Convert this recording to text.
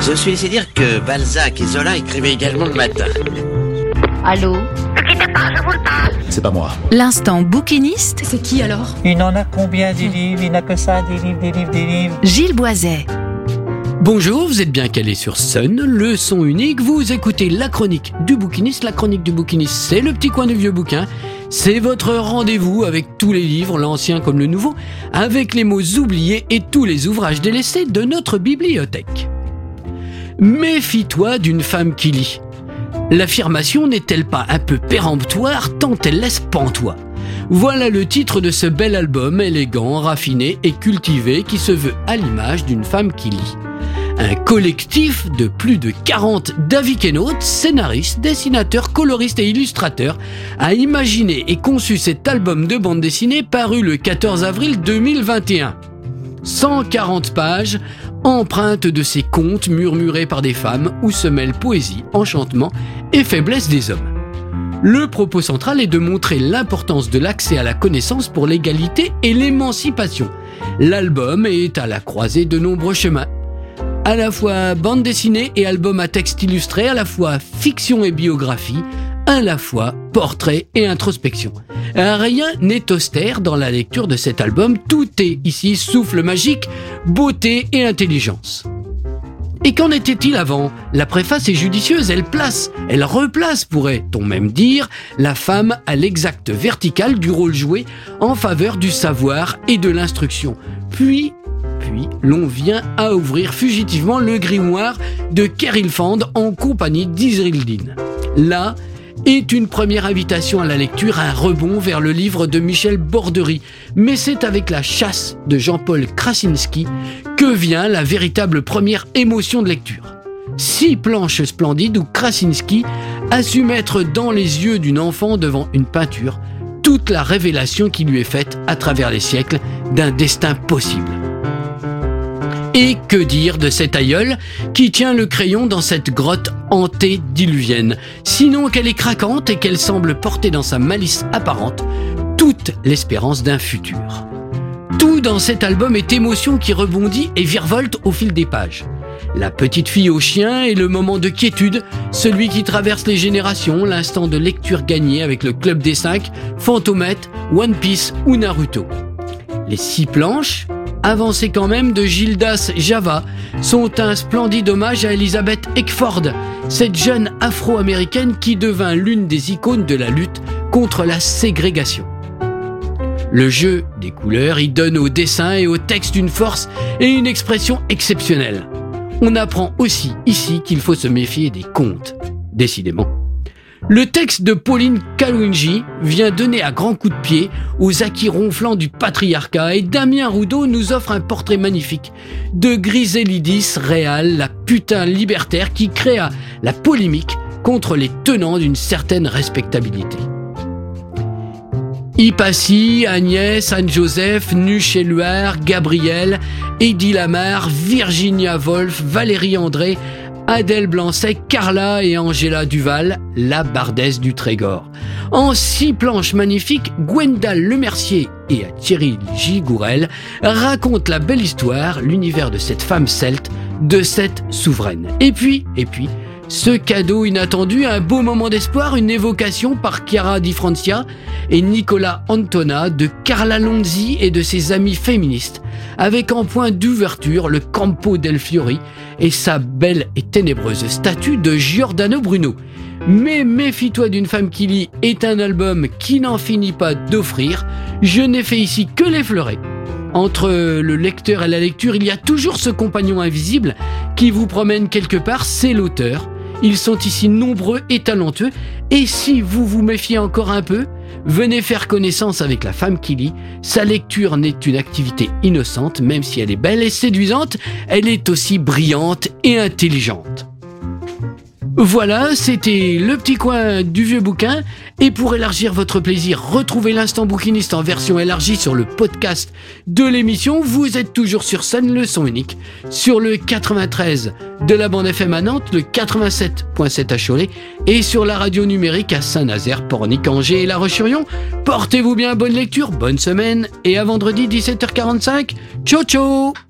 Je suis laissé dire que Balzac et Zola écrivaient également le matin. Allô C'est pas moi. L'instant bouquiniste, C'est qui alors Il n'en a combien des livres? Il n'a que ça, des livres, des livres, des livres. Gilles Boiset. Bonjour, vous êtes bien calé sur Sun, le son unique, vous écoutez la chronique du bouquiniste. La chronique du bouquiniste, c'est le petit coin du vieux bouquin. C'est votre rendez-vous avec tous les livres, l'ancien comme le nouveau, avec les mots oubliés et tous les ouvrages délaissés de notre bibliothèque. Méfie-toi d'une femme qui lit. L'affirmation n'est-elle pas un peu péremptoire tant elle laisse pantois? Voilà le titre de ce bel album élégant, raffiné et cultivé qui se veut à l'image d'une femme qui lit. Un collectif de plus de 40 davikénautes, scénaristes, dessinateurs, coloristes et illustrateurs a imaginé et conçu cet album de bande dessinée paru le 14 avril 2021. 140 pages empreintes de ces contes murmurés par des femmes où se mêlent poésie, enchantement et faiblesse des hommes. Le propos central est de montrer l'importance de l'accès à la connaissance pour l'égalité et l'émancipation. L'album est à la croisée de nombreux chemins. À la fois bande dessinée et album à texte illustré, à la fois fiction et biographie, à la fois portrait et introspection. Rien n'est austère dans la lecture de cet album, tout est ici souffle magique, beauté et intelligence. Et qu'en était-il avant? La préface est judicieuse, elle place, elle replace, pourrait-on même dire, la femme à l'exact vertical du rôle joué en faveur du savoir et de l'instruction. Puis, puis, l'on vient à ouvrir fugitivement le grimoire de Kerilfand en compagnie d'Isrildin. Là, est une première invitation à la lecture, un rebond vers le livre de Michel Bordery. Mais c'est avec la chasse de Jean-Paul Krasinski que vient la véritable première émotion de lecture. Six planches splendides où Krasinski a su mettre dans les yeux d'une enfant devant une peinture toute la révélation qui lui est faite à travers les siècles d'un destin possible. Et que dire de cet aïeul qui tient le crayon dans cette grotte antédiluvienne, sinon qu'elle est craquante et qu'elle semble porter dans sa malice apparente toute l'espérance d'un futur. Tout dans cet album est émotion qui rebondit et virevolte au fil des pages. La petite fille au chien est le moment de quiétude, celui qui traverse les générations, l'instant de lecture gagné avec le Club des 5, Fantomette, One Piece ou Naruto. Les six planches, avancées quand même de Gildas Java, sont un splendide hommage à Elizabeth Eckford, cette jeune afro-américaine qui devint l'une des icônes de la lutte contre la ségrégation. Le jeu des couleurs y donne au dessin et au texte une force et une expression exceptionnelles. On apprend aussi ici qu'il faut se méfier des contes. Décidément. Le texte de Pauline Kalwinji vient donner à grands coups de pied aux acquis ronflants du patriarcat et Damien Roudot nous offre un portrait magnifique de Griselidis réal, la putain libertaire qui créa la polémique contre les tenants d'une certaine respectabilité. Ipassi, Agnès, Anne-Joseph, Nuche Éluard, Gabriel, Eddie Lamar, Virginia Woolf, Valérie André, Adèle Blanc-Sec, Carla et Angela Duval, la bardesse du Trégor. En six planches magnifiques, Gwendal Lemercier et Thierry Gigourel racontent la belle histoire, l'univers de cette femme celte, de cette souveraine. Et puis, et puis, ce cadeau inattendu, un beau moment d'espoir, une évocation par Chiara Di Francia et Nicolas Antona de Carla Lonzi et de ses amis féministes, avec en point d'ouverture le Campo del Fiori et sa belle et ténébreuse statue de Giordano Bruno. Mais Méfie-toi d'une femme qui lit est un album qui n'en finit pas d'offrir. Je n'ai fait ici que l'effleurer. Entre le lecteur et la lecture, il y a toujours ce compagnon invisible qui vous promène quelque part, c'est l'auteur. Ils sont ici nombreux et talentueux, et si vous vous méfiez encore un peu, venez faire connaissance avec la femme qui lit. Sa lecture n'est une activité innocente, même si elle est belle et séduisante, elle est aussi brillante et intelligente. Voilà, c'était le petit coin du vieux bouquin. Et pour élargir votre plaisir, retrouvez l'instant bouquiniste en version élargie sur le podcast de l'émission. Vous êtes toujours sur Sun, le son unique, sur le 93 de la bande FM à Nantes, le 87.7 à Cholet et sur la radio numérique à Saint-Nazaire, Pornic, Angers et La Roche-sur-Yon. Portez-vous bien, bonne lecture, bonne semaine et à vendredi 17h45. Ciao ciao